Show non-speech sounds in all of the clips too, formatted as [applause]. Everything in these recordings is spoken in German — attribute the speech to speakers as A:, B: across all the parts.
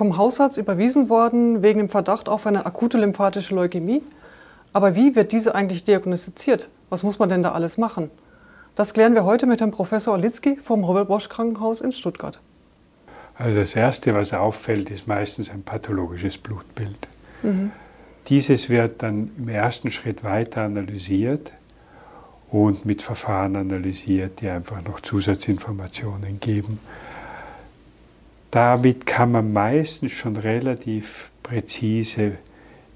A: vom Hausarzt überwiesen worden wegen dem Verdacht auf eine akute lymphatische Leukämie. Aber wie wird diese eigentlich diagnostiziert? Was muss man denn da alles machen? Das klären wir heute mit Herrn Professor Olitzky vom Robert Bosch Krankenhaus in Stuttgart.
B: Also das Erste, was auffällt, ist meistens ein pathologisches Blutbild. Mhm. Dieses wird dann im ersten Schritt weiter analysiert und mit Verfahren analysiert, die einfach noch Zusatzinformationen geben. Damit kann man meistens schon relativ präzise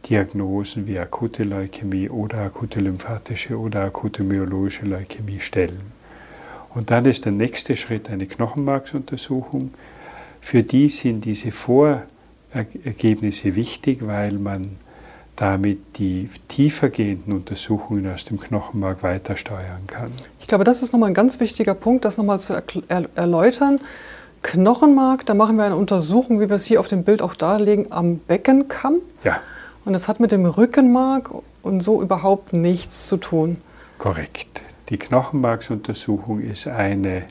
B: Diagnosen wie akute Leukämie oder akute lymphatische oder akute myologische Leukämie stellen. Und dann ist der nächste Schritt eine Knochenmarksuntersuchung. Für die sind diese Vorergebnisse wichtig, weil man damit die tiefergehenden Untersuchungen aus dem Knochenmark weiter steuern kann.
A: Ich glaube, das ist nochmal ein ganz wichtiger Punkt, das nochmal zu erläutern. Knochenmark, da machen wir eine Untersuchung, wie wir es hier auf dem Bild auch darlegen, am Beckenkamm.
B: Ja.
A: Und das hat mit dem Rückenmark und so überhaupt nichts zu tun.
B: Korrekt. Die Knochenmarksuntersuchung ist eine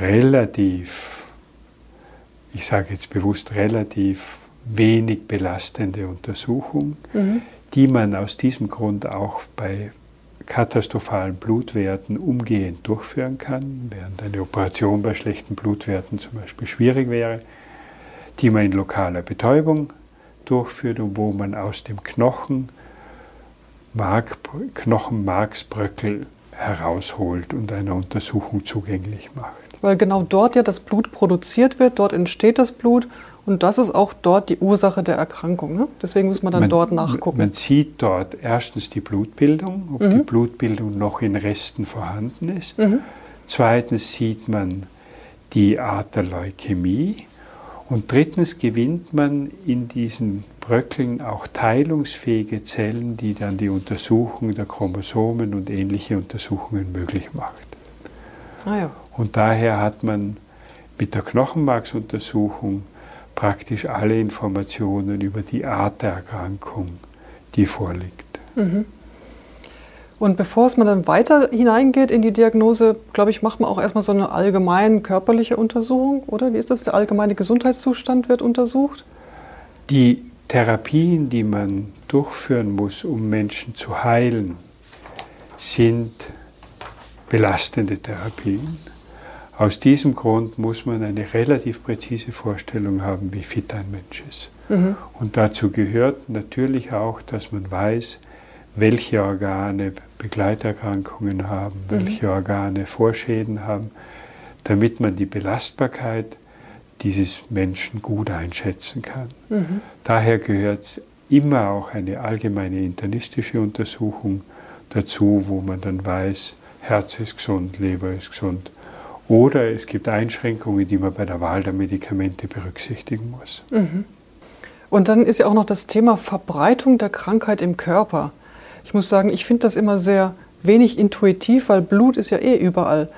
B: relativ, ich sage jetzt bewusst relativ wenig belastende Untersuchung, mhm. die man aus diesem Grund auch bei katastrophalen Blutwerten umgehend durchführen kann, während eine Operation bei schlechten Blutwerten zum Beispiel schwierig wäre, die man in lokaler Betäubung durchführt und wo man aus dem Knochen Mark, Knochenmarksbröckel herausholt und einer Untersuchung zugänglich macht.
A: Weil genau dort ja das Blut produziert wird, dort entsteht das Blut und das ist auch dort die Ursache der Erkrankung. Ne? Deswegen muss man dann
B: man,
A: dort nachgucken.
B: Man sieht dort erstens die Blutbildung, ob mhm. die Blutbildung noch in Resten vorhanden ist. Mhm. Zweitens sieht man die Art der Leukämie. Und drittens gewinnt man in diesen Bröckeln auch teilungsfähige Zellen, die dann die Untersuchung der Chromosomen und ähnliche Untersuchungen möglich macht. Ah ja. Und daher hat man mit der Knochenmarksuntersuchung praktisch alle Informationen über die Art der Erkrankung, die vorliegt. Mhm.
A: Und bevor es man dann weiter hineingeht in die Diagnose, glaube ich, macht man auch erstmal so eine allgemeine körperliche Untersuchung, oder? Wie ist das? Der allgemeine Gesundheitszustand wird untersucht?
B: Die Therapien, die man durchführen muss, um Menschen zu heilen, sind belastende Therapien. Aus diesem Grund muss man eine relativ präzise Vorstellung haben, wie fit ein Mensch ist. Mhm. Und dazu gehört natürlich auch, dass man weiß, welche Organe Begleiterkrankungen haben, mhm. welche Organe Vorschäden haben, damit man die Belastbarkeit dieses Menschen gut einschätzen kann. Mhm. Daher gehört immer auch eine allgemeine internistische Untersuchung dazu, wo man dann weiß, Herz ist gesund, Leber ist gesund. Oder es gibt Einschränkungen, die man bei der Wahl der Medikamente berücksichtigen muss. Mhm.
A: Und dann ist ja auch noch das Thema Verbreitung der Krankheit im Körper. Ich muss sagen, ich finde das immer sehr wenig intuitiv, weil Blut ist ja eh überall.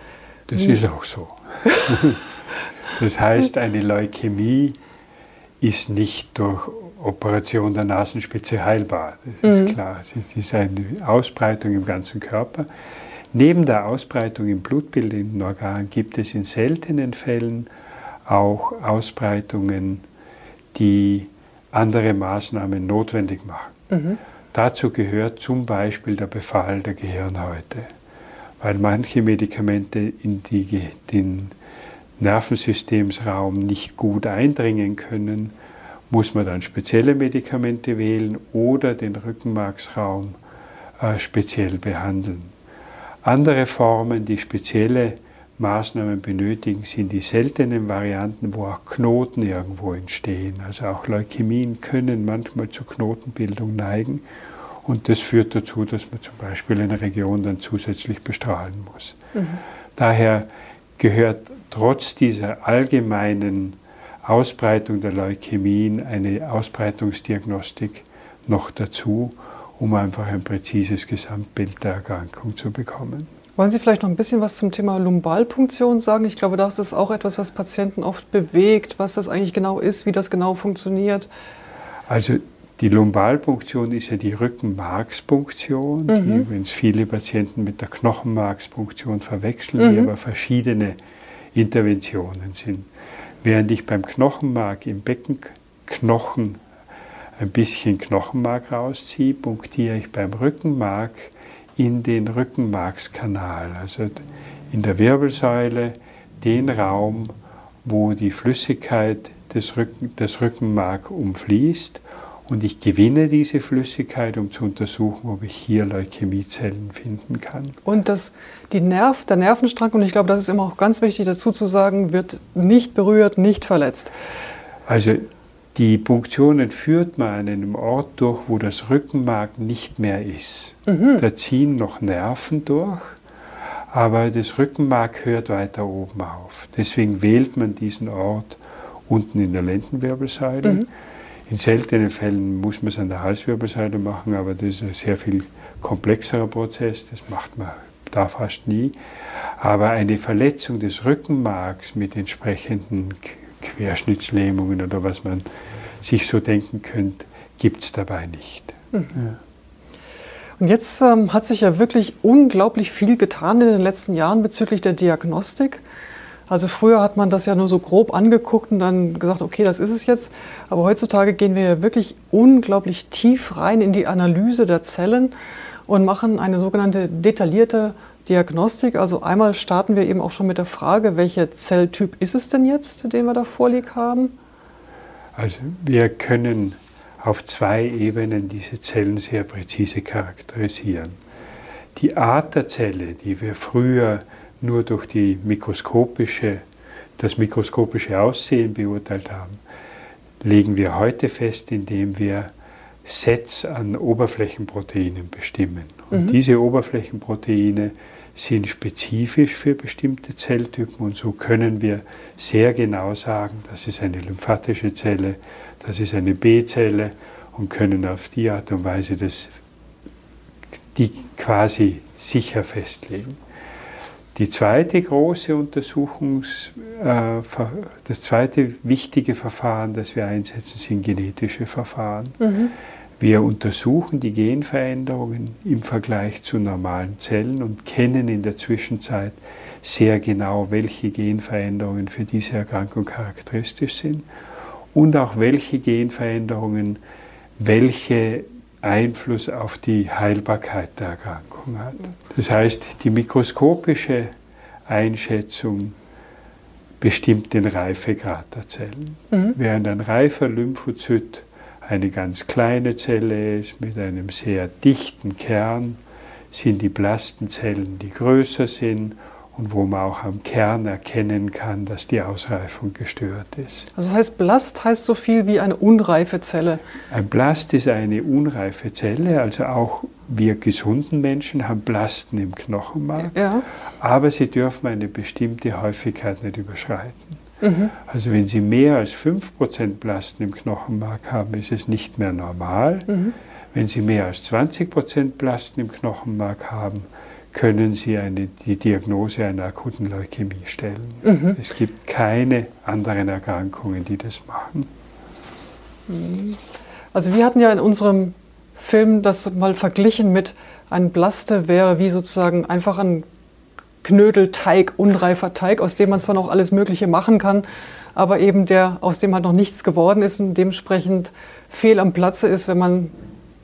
B: Das ist auch so. [laughs] das heißt, eine Leukämie ist nicht durch Operation der Nasenspitze heilbar. Das ist mhm. klar. Es ist eine Ausbreitung im ganzen Körper. Neben der Ausbreitung im blutbildenden Organ gibt es in seltenen Fällen auch Ausbreitungen, die andere Maßnahmen notwendig machen. Mhm. Dazu gehört zum Beispiel der Befall der Gehirnhäute, weil manche Medikamente in die, den Nervensystemsraum nicht gut eindringen können, muss man dann spezielle Medikamente wählen oder den Rückenmarksraum äh, speziell behandeln. Andere Formen, die spezielle Maßnahmen benötigen, sind die seltenen Varianten, wo auch Knoten irgendwo entstehen. Also auch Leukämien können manchmal zur Knotenbildung neigen und das führt dazu, dass man zum Beispiel eine Region dann zusätzlich bestrahlen muss. Mhm. Daher gehört trotz dieser allgemeinen Ausbreitung der Leukämien eine Ausbreitungsdiagnostik noch dazu, um einfach ein präzises Gesamtbild der Erkrankung zu bekommen.
A: Wollen Sie vielleicht noch ein bisschen was zum Thema Lumbalpunktion sagen? Ich glaube, das ist auch etwas, was Patienten oft bewegt, was das eigentlich genau ist, wie das genau funktioniert.
B: Also die Lumbalpunktion ist ja die Rückenmarkspunktion, mhm. die übrigens viele Patienten mit der Knochenmarkspunktion verwechseln, mhm. die aber verschiedene Interventionen sind. Während ich beim Knochenmark im Beckenknochen ein bisschen Knochenmark rausziehe, punktiere ich beim Rückenmark in den Rückenmarkskanal, also in der Wirbelsäule, den Raum, wo die Flüssigkeit des, Rücken, des Rückenmark umfließt und ich gewinne diese Flüssigkeit, um zu untersuchen, ob ich hier Leukämiezellen finden kann.
A: Und das, die Nerv, der Nervenstrang, und ich glaube, das ist immer auch ganz wichtig dazu zu sagen, wird nicht berührt, nicht verletzt.
B: Also die Punktionen führt man an einem Ort durch, wo das Rückenmark nicht mehr ist. Mhm. Da ziehen noch Nerven durch, aber das Rückenmark hört weiter oben auf. Deswegen wählt man diesen Ort unten in der Lendenwirbelsäule. Mhm. In seltenen Fällen muss man es an der Halswirbelsäule machen, aber das ist ein sehr viel komplexerer Prozess, das macht man da fast nie. Aber eine Verletzung des Rückenmarks mit entsprechenden Querschnittslähmungen oder was man sich so denken könnte, gibt es dabei nicht. Mhm. Ja.
A: Und jetzt ähm, hat sich ja wirklich unglaublich viel getan in den letzten Jahren bezüglich der Diagnostik. Also früher hat man das ja nur so grob angeguckt und dann gesagt, okay, das ist es jetzt. Aber heutzutage gehen wir ja wirklich unglaublich tief rein in die Analyse der Zellen und machen eine sogenannte detaillierte Diagnostik. Also einmal starten wir eben auch schon mit der Frage, welcher Zelltyp ist es denn jetzt, den wir da vorlieg haben?
B: Also wir können auf zwei Ebenen diese Zellen sehr präzise charakterisieren. Die Art der Zelle, die wir früher nur durch die mikroskopische, das mikroskopische Aussehen beurteilt haben, legen wir heute fest, indem wir Sets an Oberflächenproteinen bestimmen. Und mhm. diese Oberflächenproteine sind spezifisch für bestimmte Zelltypen und so können wir sehr genau sagen, das ist eine lymphatische Zelle, das ist eine B-Zelle und können auf die Art und Weise das, die quasi sicher festlegen. Die zweite große Untersuchungs, äh, das zweite wichtige Verfahren, das wir einsetzen, sind genetische Verfahren. Mhm. Wir untersuchen die Genveränderungen im Vergleich zu normalen Zellen und kennen in der Zwischenzeit sehr genau, welche Genveränderungen für diese Erkrankung charakteristisch sind und auch welche Genveränderungen welche Einfluss auf die Heilbarkeit der Erkrankung hat. Das heißt, die mikroskopische Einschätzung bestimmt den Reifegrad der Zellen. Mhm. Während ein reifer Lymphozyt eine ganz kleine Zelle ist mit einem sehr dichten Kern, sind die Blastenzellen, die größer sind und wo man auch am Kern erkennen kann, dass die Ausreifung gestört ist.
A: Also das heißt, Blast heißt so viel wie eine unreife Zelle.
B: Ein Blast ist eine unreife Zelle, also auch wir gesunden Menschen haben Blasten im Knochenmark, ja. aber sie dürfen eine bestimmte Häufigkeit nicht überschreiten. Mhm. Also wenn Sie mehr als 5% Blasten im Knochenmark haben, ist es nicht mehr normal. Mhm. Wenn Sie mehr als 20% Blasten im Knochenmark haben, können Sie eine, die Diagnose einer akuten Leukämie stellen. Mhm. Es gibt keine anderen Erkrankungen, die das machen.
A: Also wir hatten ja in unserem Film das mal verglichen mit ein Blaste wäre wie sozusagen einfach ein Knödelteig, unreifer Teig, aus dem man zwar noch alles Mögliche machen kann, aber eben der, aus dem halt noch nichts geworden ist und dementsprechend fehl am Platze ist, wenn man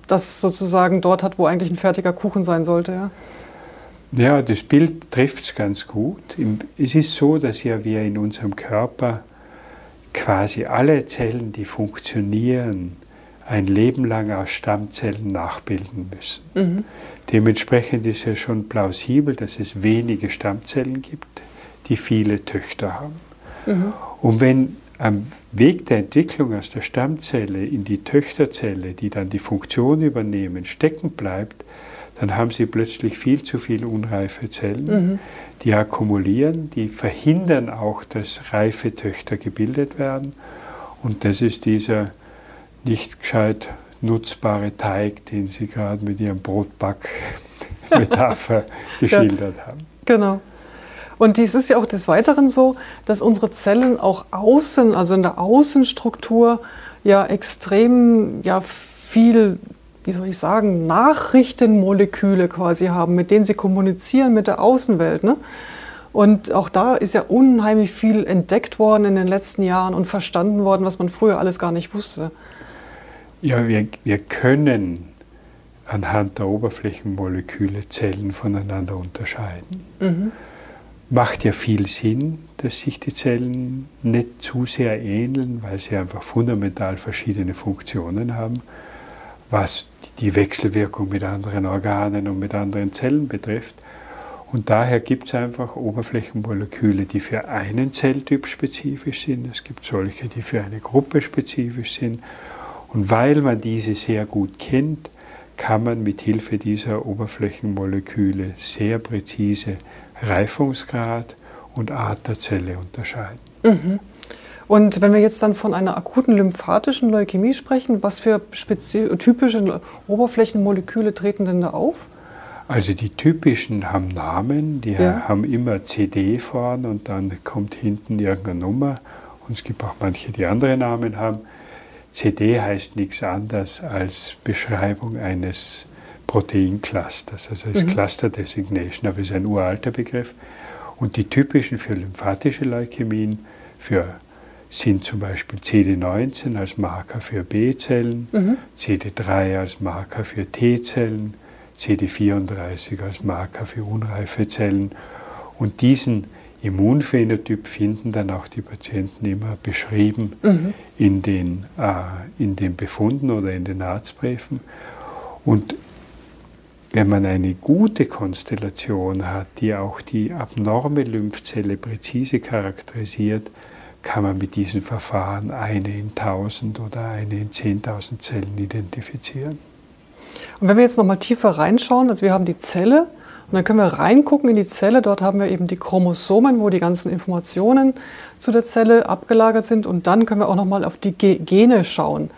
A: das sozusagen dort hat, wo eigentlich ein fertiger Kuchen sein sollte. Ja?
B: Ja, das Bild trifft es ganz gut. Es ist so, dass ja wir in unserem Körper quasi alle Zellen, die funktionieren, ein Leben lang aus Stammzellen nachbilden müssen. Mhm. Dementsprechend ist ja schon plausibel, dass es wenige Stammzellen gibt, die viele Töchter haben. Mhm. Und wenn am Weg der Entwicklung aus der Stammzelle in die Töchterzelle, die dann die Funktion übernehmen, stecken bleibt, dann haben sie plötzlich viel zu viele unreife Zellen, mhm. die akkumulieren, die verhindern auch, dass reife Töchter gebildet werden. Und das ist dieser nicht gescheit nutzbare Teig, den Sie gerade mit Ihrem Brotback-Metapher [laughs] geschildert ja, haben.
A: Genau. Und dies ist ja auch des Weiteren so, dass unsere Zellen auch außen, also in der Außenstruktur, ja extrem ja, viel wie soll ich sagen, Nachrichtenmoleküle quasi haben, mit denen sie kommunizieren mit der Außenwelt. Ne? Und auch da ist ja unheimlich viel entdeckt worden in den letzten Jahren und verstanden worden, was man früher alles gar nicht wusste.
B: Ja, wir, wir können anhand der Oberflächenmoleküle Zellen voneinander unterscheiden. Mhm. Macht ja viel Sinn, dass sich die Zellen nicht zu sehr ähneln, weil sie einfach fundamental verschiedene Funktionen haben, was die Wechselwirkung mit anderen Organen und mit anderen Zellen betrifft. Und daher gibt es einfach Oberflächenmoleküle, die für einen Zelltyp spezifisch sind. Es gibt solche, die für eine Gruppe spezifisch sind. Und weil man diese sehr gut kennt, kann man mit Hilfe dieser Oberflächenmoleküle sehr präzise Reifungsgrad und Art der Zelle unterscheiden.
A: Mhm. Und wenn wir jetzt dann von einer akuten lymphatischen Leukämie sprechen, was für typische Oberflächenmoleküle treten denn da auf?
B: Also die typischen haben Namen, die ja. haben immer CD vorne und dann kommt hinten irgendeine Nummer. Und es gibt auch manche, die andere Namen haben. CD heißt nichts anderes als Beschreibung eines Proteinclusters, also als mhm. Cluster Designation, aber ist ein uralter Begriff. Und die typischen für lymphatische Leukämien für, sind zum Beispiel CD19 als Marker für B-Zellen, mhm. CD3 als Marker für T-Zellen, CD34 als Marker für unreife Zellen. Und diesen Immunphänotyp finden dann auch die Patienten immer beschrieben mhm. in, den, äh, in den Befunden oder in den Arztbriefen. Und wenn man eine gute Konstellation hat, die auch die abnorme Lymphzelle präzise charakterisiert, kann man mit diesen Verfahren eine in 1000 oder eine in 10.000 Zellen identifizieren.
A: Und wenn wir jetzt nochmal tiefer reinschauen, also wir haben die Zelle, und dann können wir reingucken in die Zelle. Dort haben wir eben die Chromosomen, wo die ganzen Informationen zu der Zelle abgelagert sind. Und dann können wir auch noch mal auf die Gene schauen.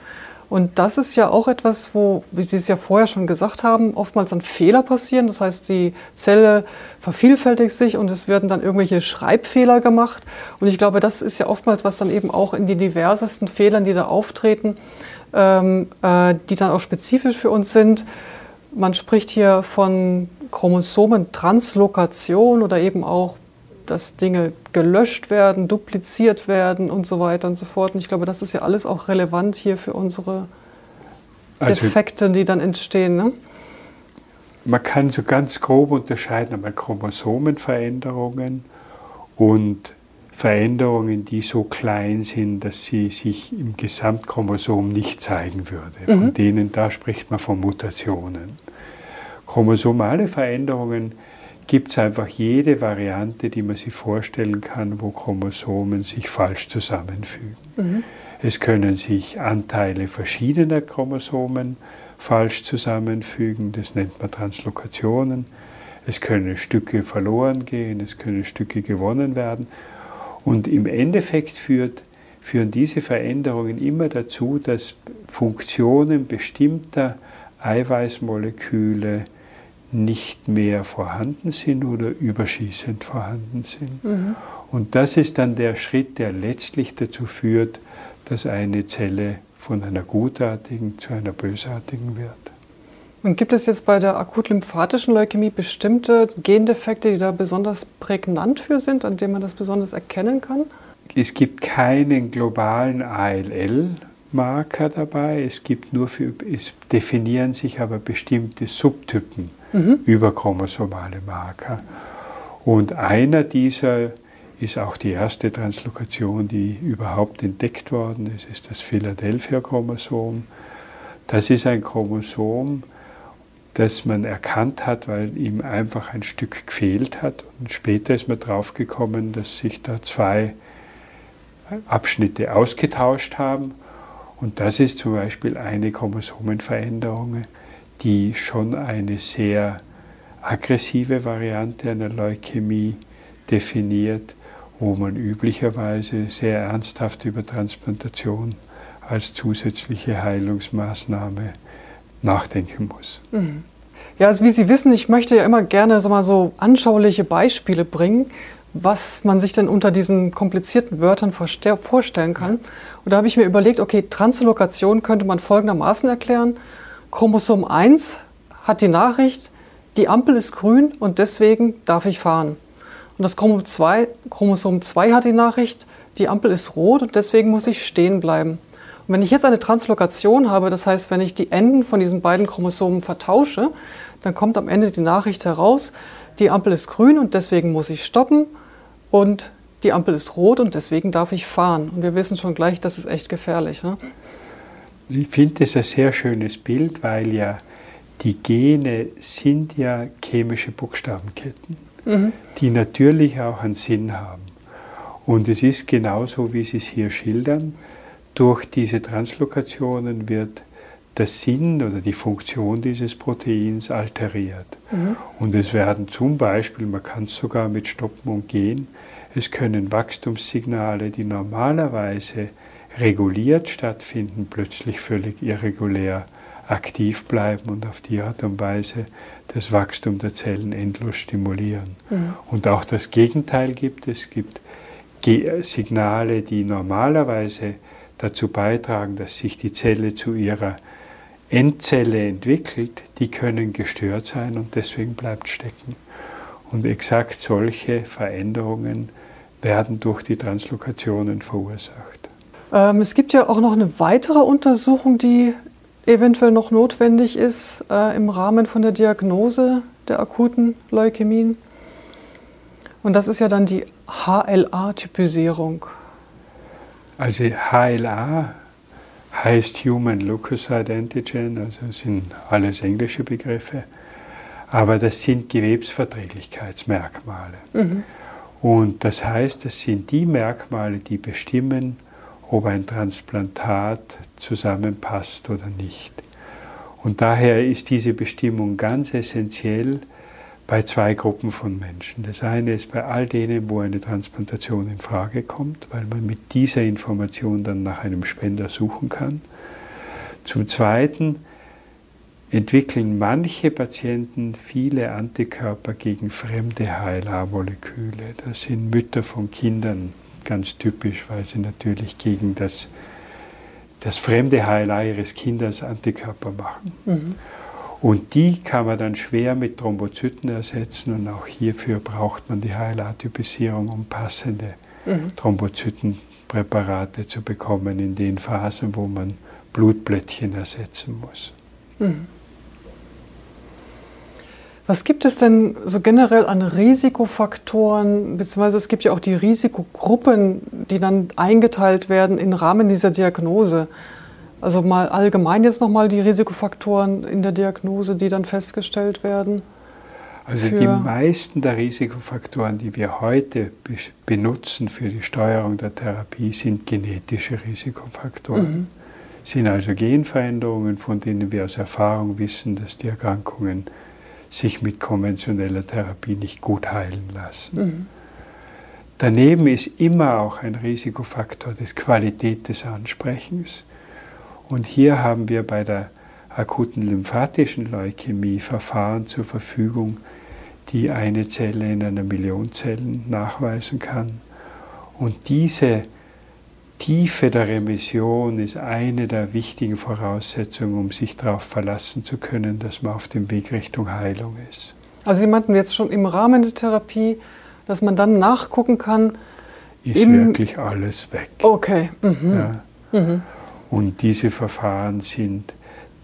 A: Und das ist ja auch etwas, wo, wie Sie es ja vorher schon gesagt haben, oftmals dann Fehler passieren. Das heißt, die Zelle vervielfältigt sich und es werden dann irgendwelche Schreibfehler gemacht. Und ich glaube, das ist ja oftmals, was dann eben auch in die diversesten Fehlern, die da auftreten, ähm, äh, die dann auch spezifisch für uns sind. Man spricht hier von Chromosomentranslokation oder eben auch, dass Dinge gelöscht werden, dupliziert werden und so weiter und so fort. Und ich glaube, das ist ja alles auch relevant hier für unsere also, Defekte, die dann entstehen. Ne?
B: Man kann so ganz grob unterscheiden einmal Chromosomenveränderungen und Veränderungen, die so klein sind, dass sie sich im Gesamtchromosom nicht zeigen würde. Von mhm. denen, da spricht man von Mutationen. Chromosomale Veränderungen gibt es einfach jede Variante, die man sich vorstellen kann, wo Chromosomen sich falsch zusammenfügen. Mhm. Es können sich Anteile verschiedener Chromosomen falsch zusammenfügen, das nennt man Translokationen. Es können Stücke verloren gehen, es können Stücke gewonnen werden. Und im Endeffekt führt, führen diese Veränderungen immer dazu, dass Funktionen bestimmter Eiweißmoleküle nicht mehr vorhanden sind oder überschießend vorhanden sind. Mhm. Und das ist dann der Schritt, der letztlich dazu führt, dass eine Zelle von einer gutartigen zu einer bösartigen wird.
A: Und gibt es jetzt bei der akut-lymphatischen Leukämie bestimmte Gendefekte, die da besonders prägnant für sind, an denen man das besonders erkennen kann?
B: Es gibt keinen globalen ALL-Marker dabei. Es gibt nur für, es definieren sich aber bestimmte Subtypen mhm. überchromosomale Marker. Und einer dieser ist auch die erste Translokation, die überhaupt entdeckt worden ist, ist das Philadelphia-Chromosom. Das ist ein Chromosom, das man erkannt hat, weil ihm einfach ein Stück gefehlt hat. Und später ist man draufgekommen, dass sich da zwei Abschnitte ausgetauscht haben. Und das ist zum Beispiel eine Chromosomenveränderung, die schon eine sehr aggressive Variante einer Leukämie definiert, wo man üblicherweise sehr ernsthaft über Transplantation als zusätzliche Heilungsmaßnahme nachdenken muss.
A: Mhm. Ja, also wie Sie wissen, ich möchte ja immer gerne so, mal so anschauliche Beispiele bringen, was man sich denn unter diesen komplizierten Wörtern vorstellen kann. Und da habe ich mir überlegt, okay, Translokation könnte man folgendermaßen erklären. Chromosom 1 hat die Nachricht, die Ampel ist grün und deswegen darf ich fahren. Und das Chromosom 2, hat die Nachricht, die Ampel ist rot und deswegen muss ich stehen bleiben. Und wenn ich jetzt eine Translokation habe, das heißt, wenn ich die Enden von diesen beiden Chromosomen vertausche, dann kommt am Ende die Nachricht heraus, die Ampel ist grün und deswegen muss ich stoppen und die Ampel ist rot und deswegen darf ich fahren. Und wir wissen schon gleich, das ist echt gefährlich. Ne?
B: Ich finde das ein sehr schönes Bild, weil ja die Gene sind ja chemische Buchstabenketten, mhm. die natürlich auch einen Sinn haben. Und es ist genauso, wie Sie es hier schildern. Durch diese Translokationen wird der Sinn oder die Funktion dieses Proteins alteriert. Mhm. Und es werden zum Beispiel, man kann es sogar mit Stoppen und Gehen, es können Wachstumssignale, die normalerweise reguliert stattfinden, plötzlich völlig irregulär aktiv bleiben und auf die Art und Weise das Wachstum der Zellen endlos stimulieren. Mhm. Und auch das Gegenteil gibt es. Es gibt Signale, die normalerweise dazu beitragen, dass sich die Zelle zu ihrer Endzelle entwickelt, die können gestört sein und deswegen bleibt stecken. Und exakt solche Veränderungen werden durch die Translokationen verursacht.
A: Ähm, es gibt ja auch noch eine weitere Untersuchung, die eventuell noch notwendig ist äh, im Rahmen von der Diagnose der akuten Leukämien. Und das ist ja dann die HLA-Typisierung.
B: Also HLA heißt Human Leukocyte Antigen, also sind alles englische Begriffe, aber das sind Gewebsverträglichkeitsmerkmale. Mhm. Und das heißt, das sind die Merkmale, die bestimmen, ob ein Transplantat zusammenpasst oder nicht. Und daher ist diese Bestimmung ganz essentiell bei zwei Gruppen von Menschen. Das eine ist bei all denen, wo eine Transplantation in Frage kommt, weil man mit dieser Information dann nach einem Spender suchen kann. Zum Zweiten entwickeln manche Patienten viele Antikörper gegen fremde HLA-Moleküle. Das sind Mütter von Kindern ganz typisch, weil sie natürlich gegen das, das fremde HLA ihres Kindes Antikörper machen. Mhm. Und die kann man dann schwer mit Thrombozyten ersetzen und auch hierfür braucht man die HLA-Typisierung, um passende mhm. Thrombozytenpräparate zu bekommen in den Phasen, wo man Blutblättchen ersetzen muss. Mhm.
A: Was gibt es denn so generell an Risikofaktoren, beziehungsweise es gibt ja auch die Risikogruppen, die dann eingeteilt werden im Rahmen dieser Diagnose? Also mal allgemein jetzt nochmal die Risikofaktoren in der Diagnose, die dann festgestellt werden.
B: Also die meisten der Risikofaktoren, die wir heute benutzen für die Steuerung der Therapie, sind genetische Risikofaktoren. Mhm. Sind also Genveränderungen, von denen wir aus Erfahrung wissen, dass die Erkrankungen sich mit konventioneller Therapie nicht gut heilen lassen. Mhm. Daneben ist immer auch ein Risikofaktor die Qualität des Ansprechens. Und hier haben wir bei der akuten lymphatischen Leukämie Verfahren zur Verfügung, die eine Zelle in einer Million Zellen nachweisen kann. Und diese Tiefe der Remission ist eine der wichtigen Voraussetzungen, um sich darauf verlassen zu können, dass man auf dem Weg Richtung Heilung ist.
A: Also Sie meinten jetzt schon im Rahmen der Therapie, dass man dann nachgucken kann.
B: Ist wirklich alles weg.
A: Okay. Mhm. Ja.
B: Mhm. Und diese Verfahren sind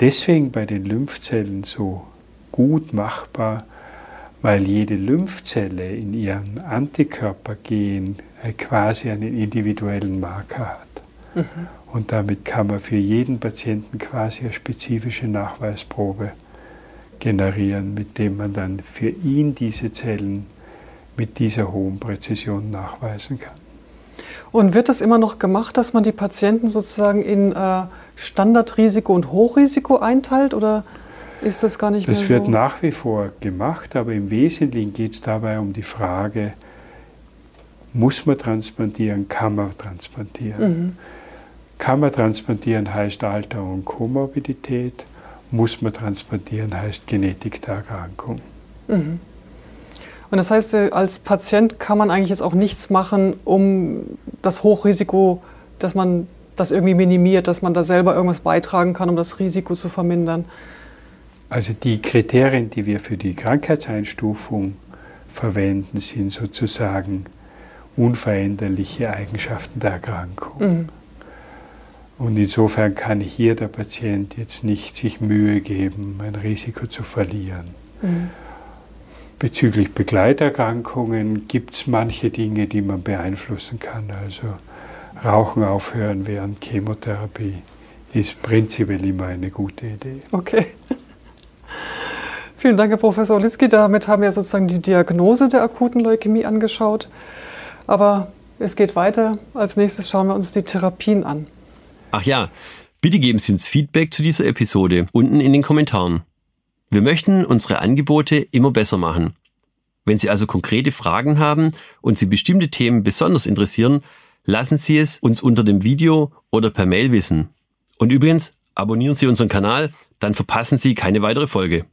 B: deswegen bei den Lymphzellen so gut machbar, weil jede Lymphzelle in ihrem Antikörpergen äh, quasi einen individuellen Marker hat. Mhm. Und damit kann man für jeden Patienten quasi eine spezifische Nachweisprobe generieren, mit dem man dann für ihn diese Zellen mit dieser hohen Präzision nachweisen kann.
A: Und wird das immer noch gemacht, dass man die Patienten sozusagen in äh, Standardrisiko und Hochrisiko einteilt oder ist das gar nicht
B: das
A: mehr so?
B: Das wird nach wie vor gemacht, aber im Wesentlichen geht es dabei um die Frage, muss man transplantieren, kann man transplantieren. Mhm. Kann man transplantieren heißt Alter und Komorbidität, muss man transplantieren heißt Genetik der Erkrankung. Mhm.
A: Und das heißt, äh, als Patient kann man eigentlich jetzt auch nichts machen, um das Hochrisiko, dass man das irgendwie minimiert, dass man da selber irgendwas beitragen kann, um das Risiko zu vermindern.
B: Also die Kriterien, die wir für die Krankheitseinstufung verwenden, sind sozusagen unveränderliche Eigenschaften der Erkrankung. Mhm. Und insofern kann hier der Patient jetzt nicht sich Mühe geben, ein Risiko zu verlieren. Mhm. Bezüglich Begleiterkrankungen gibt es manche Dinge, die man beeinflussen kann. Also Rauchen aufhören während Chemotherapie ist prinzipiell immer eine gute Idee.
A: Okay. Vielen Dank, Herr Professor Olitzki. Damit haben wir sozusagen die Diagnose der akuten Leukämie angeschaut. Aber es geht weiter. Als nächstes schauen wir uns die Therapien an.
C: Ach ja, bitte geben Sie uns Feedback zu dieser Episode unten in den Kommentaren. Wir möchten unsere Angebote immer besser machen. Wenn Sie also konkrete Fragen haben und Sie bestimmte Themen besonders interessieren, lassen Sie es uns unter dem Video oder per Mail wissen. Und übrigens, abonnieren Sie unseren Kanal, dann verpassen Sie keine weitere Folge.